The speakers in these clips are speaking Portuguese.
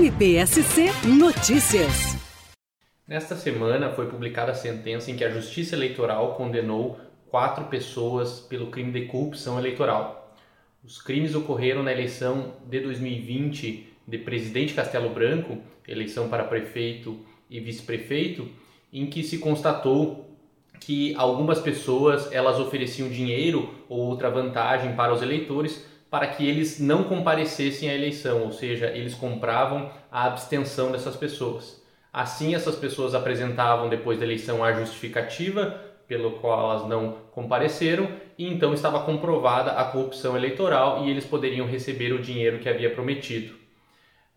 MPSC Notícias. Nesta semana foi publicada a sentença em que a Justiça Eleitoral condenou quatro pessoas pelo crime de corrupção eleitoral. Os crimes ocorreram na eleição de 2020 de presidente Castelo Branco, eleição para prefeito e vice-prefeito, em que se constatou que algumas pessoas elas ofereciam dinheiro ou outra vantagem para os eleitores para que eles não comparecessem à eleição, ou seja, eles compravam a abstenção dessas pessoas. Assim, essas pessoas apresentavam depois da eleição a justificativa pelo qual elas não compareceram e então estava comprovada a corrupção eleitoral e eles poderiam receber o dinheiro que havia prometido.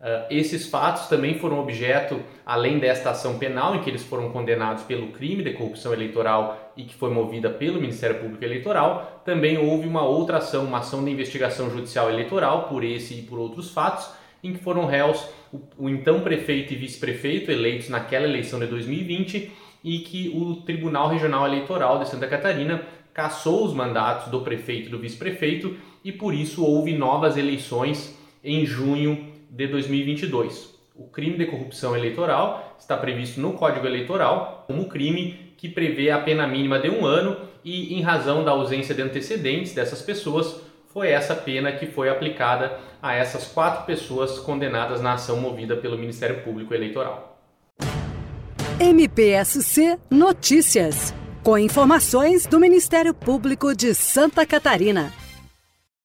Uh, esses fatos também foram objeto, além desta ação penal, em que eles foram condenados pelo crime de corrupção eleitoral e que foi movida pelo Ministério Público Eleitoral, também houve uma outra ação, uma ação de investigação judicial eleitoral por esse e por outros fatos, em que foram réus o, o então prefeito e vice-prefeito eleitos naquela eleição de 2020 e que o Tribunal Regional Eleitoral de Santa Catarina cassou os mandatos do prefeito e do vice-prefeito e por isso houve novas eleições em junho de 2022. O crime de corrupção eleitoral está previsto no Código Eleitoral como crime que prevê a pena mínima de um ano e, em razão da ausência de antecedentes dessas pessoas, foi essa pena que foi aplicada a essas quatro pessoas condenadas na ação movida pelo Ministério Público Eleitoral. MPSC Notícias, com informações do Ministério Público de Santa Catarina.